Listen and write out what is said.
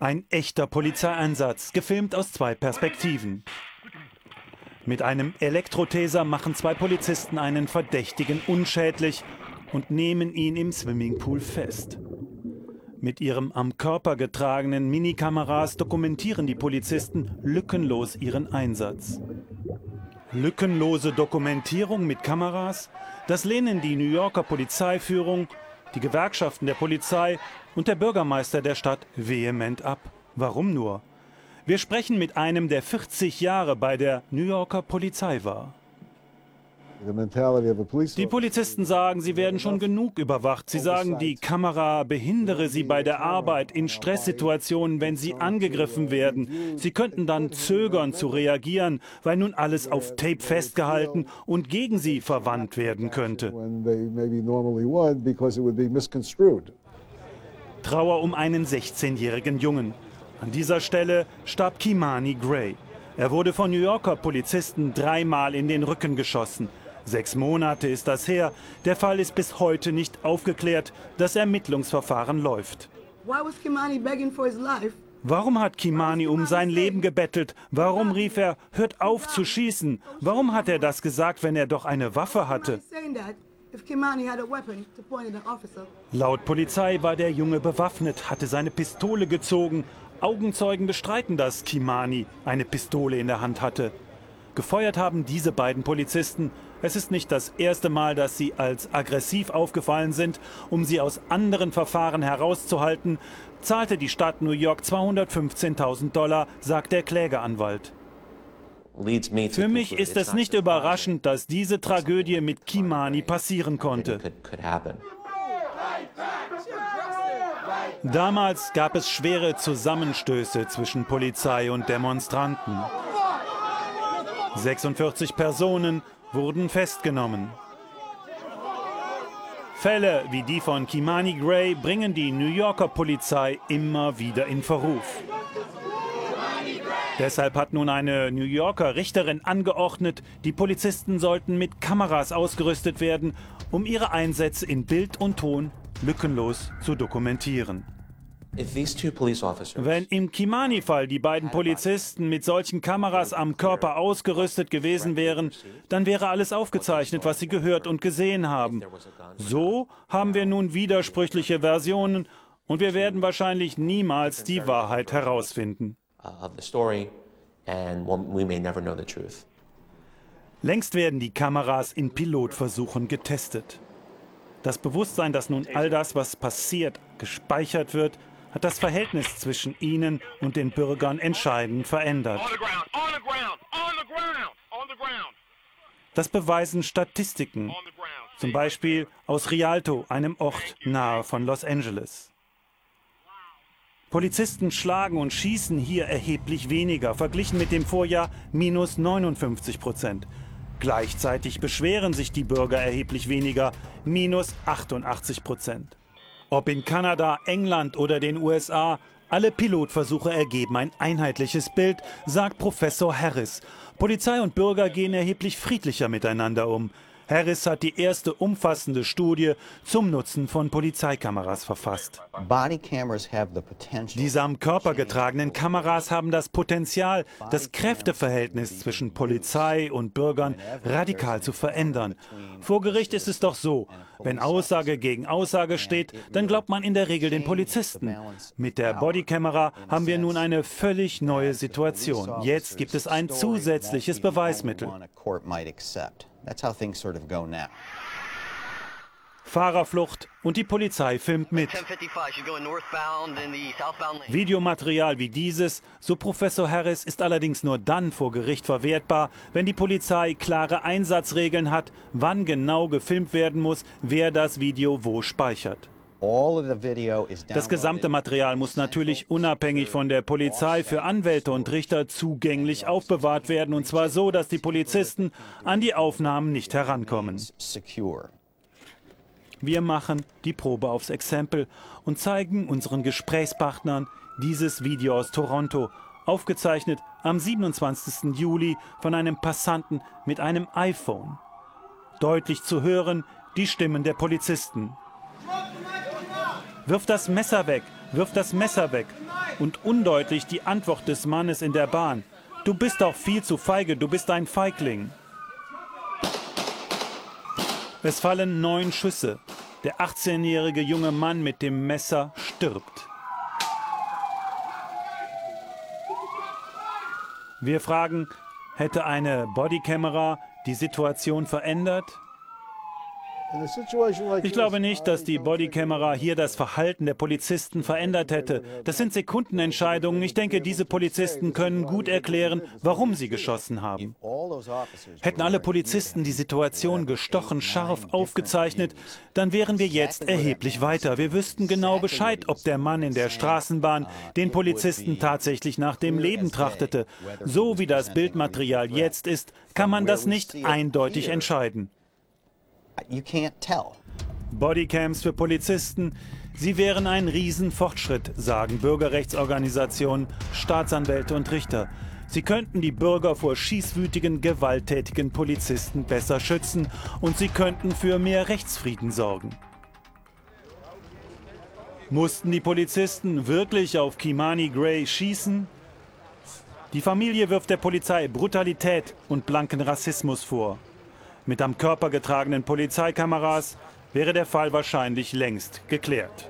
Ein echter Polizeieinsatz, gefilmt aus zwei Perspektiven. Mit einem Elektrotaser machen zwei Polizisten einen Verdächtigen unschädlich und nehmen ihn im Swimmingpool fest. Mit ihrem am Körper getragenen Minikameras dokumentieren die Polizisten lückenlos ihren Einsatz. Lückenlose Dokumentierung mit Kameras, das lehnen die New Yorker Polizeiführung, die Gewerkschaften der Polizei und der Bürgermeister der Stadt vehement ab. Warum nur? Wir sprechen mit einem, der 40 Jahre bei der New Yorker Polizei war. Die Polizisten sagen, sie werden schon genug überwacht. Sie sagen, die Kamera behindere sie bei der Arbeit in Stresssituationen, wenn sie angegriffen werden. Sie könnten dann zögern zu reagieren, weil nun alles auf Tape festgehalten und gegen sie verwandt werden könnte. Trauer um einen 16-jährigen Jungen. An dieser Stelle starb Kimani Gray. Er wurde von New Yorker Polizisten dreimal in den Rücken geschossen. Sechs Monate ist das her. Der Fall ist bis heute nicht aufgeklärt. Das Ermittlungsverfahren läuft. Warum hat Kimani um sein Leben gebettelt? Warum rief er, hört auf zu schießen? Warum hat er das gesagt, wenn er doch eine Waffe hatte? Laut Polizei war der Junge bewaffnet, hatte seine Pistole gezogen. Augenzeugen bestreiten, dass Kimani eine Pistole in der Hand hatte. Gefeuert haben diese beiden Polizisten. Es ist nicht das erste Mal, dass sie als aggressiv aufgefallen sind. Um sie aus anderen Verfahren herauszuhalten, zahlte die Stadt New York 215.000 Dollar, sagt der Klägeranwalt. Für mich ist es nicht überraschend, dass diese Tragödie mit Kimani passieren konnte. Damals gab es schwere Zusammenstöße zwischen Polizei und Demonstranten. 46 Personen wurden festgenommen. Fälle wie die von Kimani Gray bringen die New Yorker Polizei immer wieder in Verruf. Deshalb hat nun eine New Yorker Richterin angeordnet, die Polizisten sollten mit Kameras ausgerüstet werden, um ihre Einsätze in Bild und Ton lückenlos zu dokumentieren. Wenn im Kimani-Fall die beiden Polizisten mit solchen Kameras am Körper ausgerüstet gewesen wären, dann wäre alles aufgezeichnet, was sie gehört und gesehen haben. So haben wir nun widersprüchliche Versionen und wir werden wahrscheinlich niemals die Wahrheit herausfinden. Längst werden die Kameras in Pilotversuchen getestet. Das Bewusstsein, dass nun all das, was passiert, gespeichert wird, hat das Verhältnis zwischen ihnen und den Bürgern entscheidend verändert. Das beweisen Statistiken, zum Beispiel aus Rialto, einem Ort nahe von Los Angeles. Polizisten schlagen und schießen hier erheblich weniger, verglichen mit dem Vorjahr minus 59 Prozent. Gleichzeitig beschweren sich die Bürger erheblich weniger, minus 88 Prozent. Ob in Kanada, England oder den USA, alle Pilotversuche ergeben ein einheitliches Bild, sagt Professor Harris. Polizei und Bürger gehen erheblich friedlicher miteinander um. Harris hat die erste umfassende Studie zum Nutzen von Polizeikameras verfasst. Diese am Körper getragenen Kameras haben das Potenzial, das Kräfteverhältnis zwischen Polizei und Bürgern radikal zu verändern. Vor Gericht ist es doch so, wenn Aussage gegen Aussage steht, dann glaubt man in der Regel den Polizisten. Mit der Bodykamera haben wir nun eine völlig neue Situation. Jetzt gibt es ein zusätzliches Beweismittel. Fahrerflucht und die Polizei filmt mit. Videomaterial wie dieses, so Professor Harris, ist allerdings nur dann vor Gericht verwertbar, wenn die Polizei klare Einsatzregeln hat, wann genau gefilmt werden muss, wer das Video wo speichert. Das gesamte Material muss natürlich unabhängig von der Polizei für Anwälte und Richter zugänglich aufbewahrt werden, und zwar so, dass die Polizisten an die Aufnahmen nicht herankommen. Wir machen die Probe aufs Exempel und zeigen unseren Gesprächspartnern dieses Video aus Toronto, aufgezeichnet am 27. Juli von einem Passanten mit einem iPhone. Deutlich zu hören die Stimmen der Polizisten. Wirf das Messer weg! Wirf das Messer weg! und undeutlich die Antwort des Mannes in der Bahn. Du bist doch viel zu feige, du bist ein Feigling. Es fallen neun Schüsse. Der 18-jährige junge Mann mit dem Messer stirbt. Wir fragen, hätte eine Bodykamera die Situation verändert? Ich glaube nicht, dass die Bodykamera hier das Verhalten der Polizisten verändert hätte. Das sind Sekundenentscheidungen. Ich denke, diese Polizisten können gut erklären, warum sie geschossen haben. Hätten alle Polizisten die Situation gestochen scharf aufgezeichnet, dann wären wir jetzt erheblich weiter. Wir wüssten genau Bescheid, ob der Mann in der Straßenbahn den Polizisten tatsächlich nach dem Leben trachtete. So wie das Bildmaterial jetzt ist, kann man das nicht eindeutig entscheiden. You can't tell. Bodycams für Polizisten, sie wären ein Riesenfortschritt, sagen Bürgerrechtsorganisationen, Staatsanwälte und Richter. Sie könnten die Bürger vor schießwütigen, gewalttätigen Polizisten besser schützen und sie könnten für mehr Rechtsfrieden sorgen. Mussten die Polizisten wirklich auf Kimani Gray schießen? Die Familie wirft der Polizei Brutalität und blanken Rassismus vor. Mit am Körper getragenen Polizeikameras wäre der Fall wahrscheinlich längst geklärt.